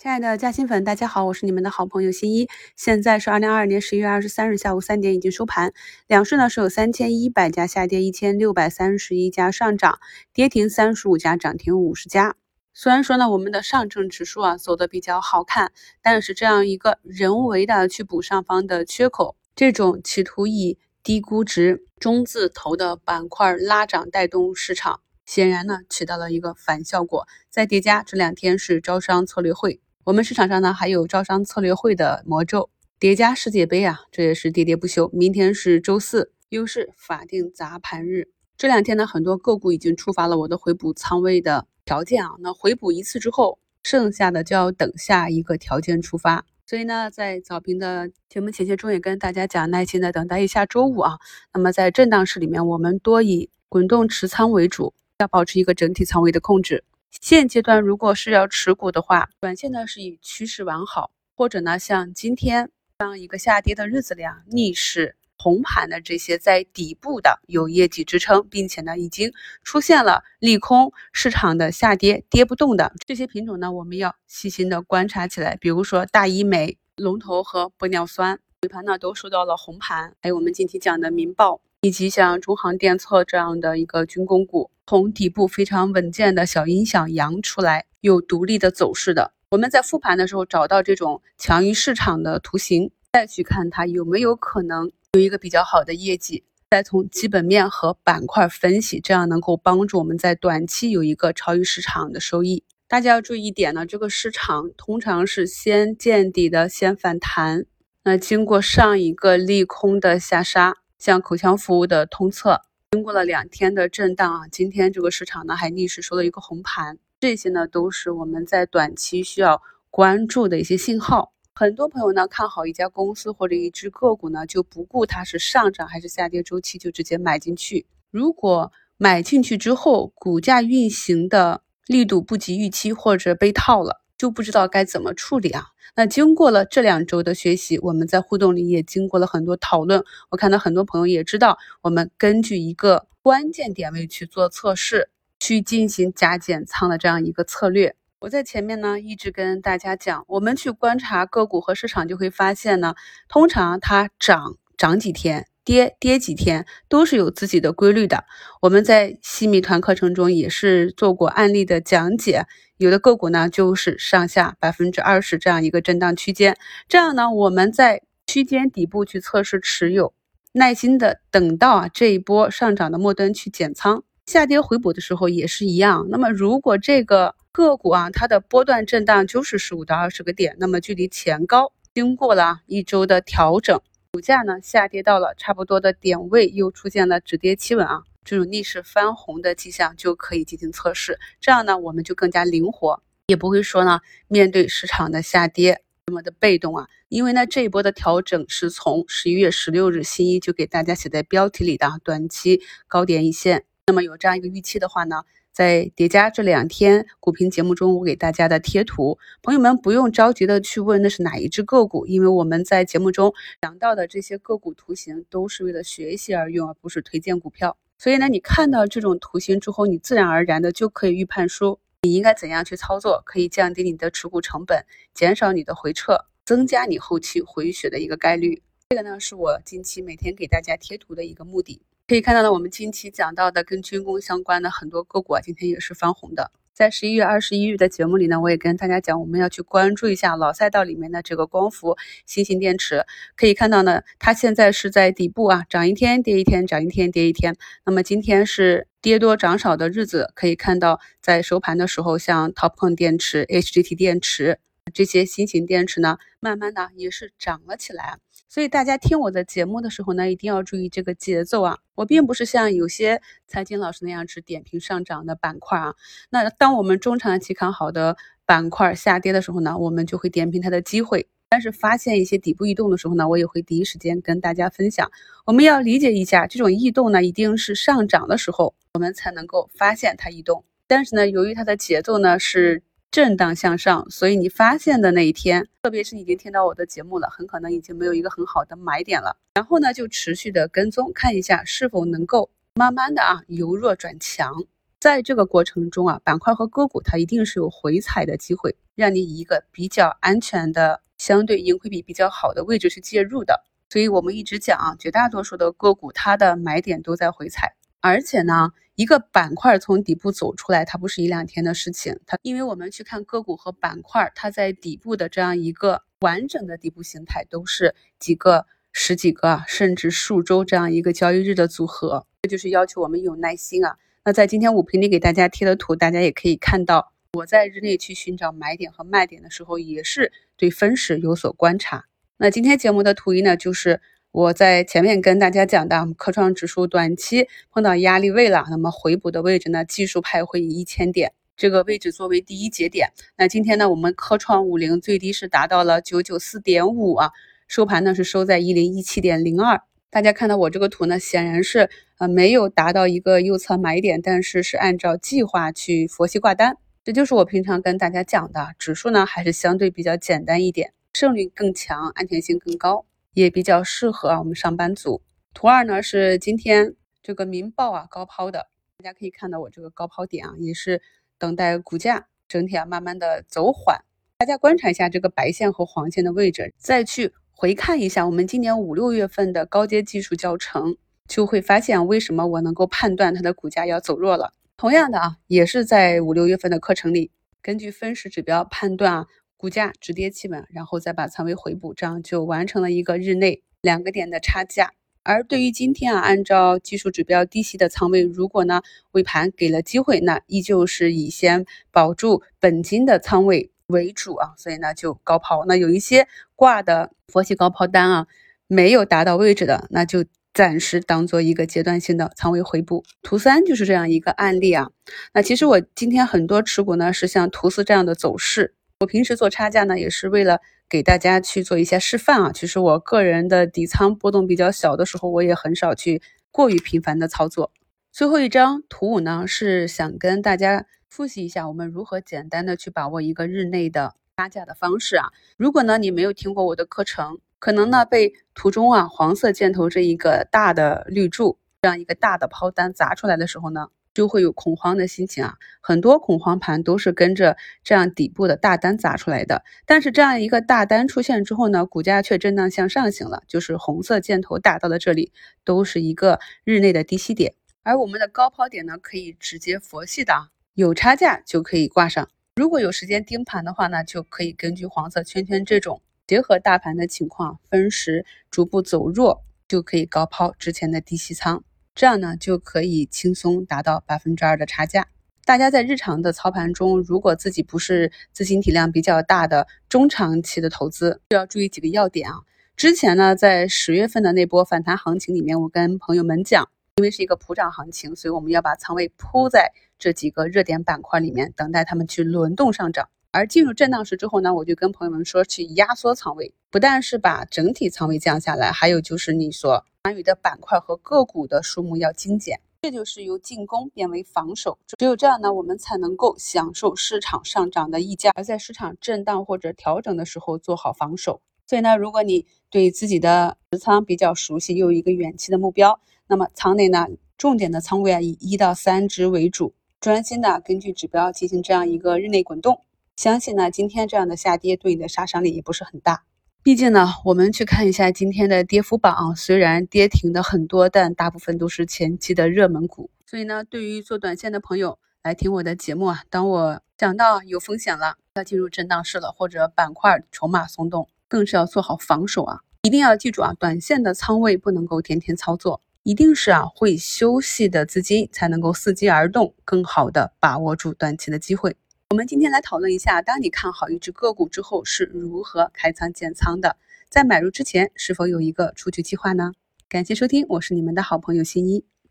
亲爱的嘉兴粉，大家好，我是你们的好朋友新一。现在是二零二二年十一月二十三日下午三点，已经收盘。两市呢是有三千一百家下跌，一千六百三十一家上涨，跌停三十五家，涨停五十家。虽然说呢，我们的上证指数啊走的比较好看，但是这样一个人为的去补上方的缺口，这种企图以低估值中字头的板块拉涨带动市场，显然呢起到了一个反效果。再叠加这两天是招商策略会。我们市场上呢还有招商策略会的魔咒叠加世界杯啊，这也是喋喋不休。明天是周四，又是法定砸盘日。这两天呢，很多个股已经触发了我的回补仓位的条件啊。那回补一次之后，剩下的就要等下一个条件出发。所以呢，在早评的节目前些中也跟大家讲，耐心的等待一下周五啊。那么在震荡市里面，我们多以滚动持仓为主，要保持一个整体仓位的控制。现阶段如果是要持股的话，短线呢是以趋势完好，或者呢像今天这样一个下跌的日子里啊，逆势红盘的这些在底部的有业绩支撑，并且呢已经出现了利空市场的下跌跌不动的这些品种呢，我们要细心的观察起来。比如说大医美、龙头和玻尿酸尾盘呢都收到了红盘，还有我们近期讲的民报。以及像中航电测这样的一个军工股，从底部非常稳健的小阴响阳出来，有独立的走势的。我们在复盘的时候找到这种强于市场的图形，再去看它有没有可能有一个比较好的业绩，再从基本面和板块分析，这样能够帮助我们在短期有一个超于市场的收益。大家要注意一点呢，这个市场通常是先见底的，先反弹，那经过上一个利空的下杀。像口腔服务的通策，经过了两天的震荡啊，今天这个市场呢还逆势收了一个红盘，这些呢都是我们在短期需要关注的一些信号。很多朋友呢看好一家公司或者一只个股呢，就不顾它是上涨还是下跌周期，就直接买进去。如果买进去之后，股价运行的力度不及预期或者被套了，就不知道该怎么处理啊。那经过了这两周的学习，我们在互动里也经过了很多讨论。我看到很多朋友也知道，我们根据一个关键点位去做测试，去进行加减仓的这样一个策略。我在前面呢一直跟大家讲，我们去观察个股和市场，就会发现呢，通常它涨涨几天。跌跌几天都是有自己的规律的。我们在西米团课程中也是做过案例的讲解，有的个股呢就是上下百分之二十这样一个震荡区间，这样呢我们在区间底部去测试持有，耐心的等到啊这一波上涨的末端去减仓，下跌回补的时候也是一样。那么如果这个个股啊它的波段震荡就是十五到二十个点，那么距离前高经过了一周的调整。股价呢下跌到了差不多的点位，又出现了止跌企稳啊，这种逆势翻红的迹象就可以进行测试。这样呢，我们就更加灵活，也不会说呢面对市场的下跌这么的被动啊。因为呢这一波的调整是从十一月十六日新一就给大家写在标题里的短期高点一线。那么有这样一个预期的话呢？在叠加这两天股评节目中，我给大家的贴图，朋友们不用着急的去问那是哪一只个股，因为我们在节目中讲到的这些个股图形都是为了学习而用，而不是推荐股票。所以呢，你看到这种图形之后，你自然而然的就可以预判出你应该怎样去操作，可以降低你的持股成本，减少你的回撤，增加你后期回血的一个概率。这个呢，是我近期每天给大家贴图的一个目的。可以看到呢，我们近期讲到的跟军工相关的很多个股啊，今天也是翻红的。在十一月二十一日的节目里呢，我也跟大家讲，我们要去关注一下老赛道里面的这个光伏新型电池。可以看到呢，它现在是在底部啊，涨一天跌一天，涨一天跌一天。那么今天是跌多涨少的日子，可以看到在收盘的时候，像 TOPCon 电池、HGT 电池。这些新型电池呢，慢慢的也是涨了起来，所以大家听我的节目的时候呢，一定要注意这个节奏啊。我并不是像有些财经老师那样只点评上涨的板块啊。那当我们中长期看好的板块下跌的时候呢，我们就会点评它的机会。但是发现一些底部异动的时候呢，我也会第一时间跟大家分享。我们要理解一下，这种异动呢，一定是上涨的时候，我们才能够发现它异动。但是呢，由于它的节奏呢是。震荡向上，所以你发现的那一天，特别是已经听到我的节目了，很可能已经没有一个很好的买点了。然后呢，就持续的跟踪，看一下是否能够慢慢的啊由弱转强。在这个过程中啊，板块和个股它一定是有回踩的机会，让你以一个比较安全的、相对盈亏比比较好的位置去介入的。所以我们一直讲啊，绝大多数的个股它的买点都在回踩，而且呢，一个板块从底部走出来，它不是一两天的事情，它因为我们去看个股和板块，它在底部的这样一个完整的底部形态，都是几个、十几个，甚至数周这样一个交易日的组合，这就是要求我们有耐心啊。那在今天五评里给大家贴的图，大家也可以看到，我在日内去寻找买点和卖点的时候，也是对分时有所观察。那今天节目的图一呢，就是我在前面跟大家讲的，科创指数短期碰到压力位了，那么回补的位置呢，技术派会以一千点这个位置作为第一节点。那今天呢，我们科创五零最低是达到了九九四点五啊，收盘呢是收在一零一七点零二。大家看到我这个图呢，显然是呃没有达到一个右侧买点，但是是按照计划去佛系挂单，这就是我平常跟大家讲的，指数呢还是相对比较简单一点，胜率更强，安全性更高，也比较适合啊我们上班族。图二呢是今天这个民报啊高抛的，大家可以看到我这个高抛点啊，也是等待股价整体啊慢慢的走缓，大家观察一下这个白线和黄线的位置，再去。回看一下我们今年五六月份的高阶技术教程，就会发现为什么我能够判断它的股价要走弱了。同样的啊，也是在五六月份的课程里，根据分时指标判断啊，股价止跌企稳，然后再把仓位回补，这样就完成了一个日内两个点的差价。而对于今天啊，按照技术指标低吸的仓位，如果呢尾盘给了机会，那依旧是以先保住本金的仓位。为主啊，所以呢就高抛。那有一些挂的佛系高抛单啊，没有达到位置的，那就暂时当做一个阶段性的仓位回补。图三就是这样一个案例啊。那其实我今天很多持股呢是像图四这样的走势。我平时做差价呢，也是为了给大家去做一些示范啊。其实我个人的底仓波动比较小的时候，我也很少去过于频繁的操作。最后一张图五呢，是想跟大家。复习一下，我们如何简单的去把握一个日内的差价的方式啊？如果呢你没有听过我的课程，可能呢被图中啊黄色箭头这一个大的绿柱这样一个大的抛单砸出来的时候呢，就会有恐慌的心情啊。很多恐慌盘都是跟着这样底部的大单砸出来的，但是这样一个大单出现之后呢，股价却震荡向上行了，就是红色箭头打到的这里都是一个日内的低吸点，而我们的高抛点呢可以直接佛系的。有差价就可以挂上，如果有时间盯盘的话呢，就可以根据黄色圈圈这种结合大盘的情况分时逐步走弱，就可以高抛之前的低吸仓，这样呢就可以轻松达到百分之二的差价。大家在日常的操盘中，如果自己不是资金体量比较大的中长期的投资，就要注意几个要点啊。之前呢，在十月份的那波反弹行情里面，我跟朋友们讲。因为是一个普涨行情，所以我们要把仓位铺在这几个热点板块里面，等待他们去轮动上涨。而进入震荡市之后呢，我就跟朋友们说去压缩仓位，不但是把整体仓位降下来，还有就是你所参与的板块和个股的数目要精简。这就是由进攻变为防守，只有这样呢，我们才能够享受市场上涨的溢价，而在市场震荡或者调整的时候做好防守。所以呢，如果你对自己的持仓比较熟悉，又有一个远期的目标。那么仓内呢，重点的仓位啊，以一到三只为主，专心的根据指标进行这样一个日内滚动。相信呢，今天这样的下跌对你的杀伤力也不是很大。毕竟呢，我们去看一下今天的跌幅榜，虽然跌停的很多，但大部分都是前期的热门股。所以呢，对于做短线的朋友来听我的节目啊，当我讲到有风险了，要进入震荡市了，或者板块筹码松动，更是要做好防守啊！一定要记住啊，短线的仓位不能够天天操作。一定是啊，会休息的资金才能够伺机而动，更好的把握住短期的机会。我们今天来讨论一下，当你看好一只个股之后，是如何开仓建仓的？在买入之前，是否有一个出局计划呢？感谢收听，我是你们的好朋友新一。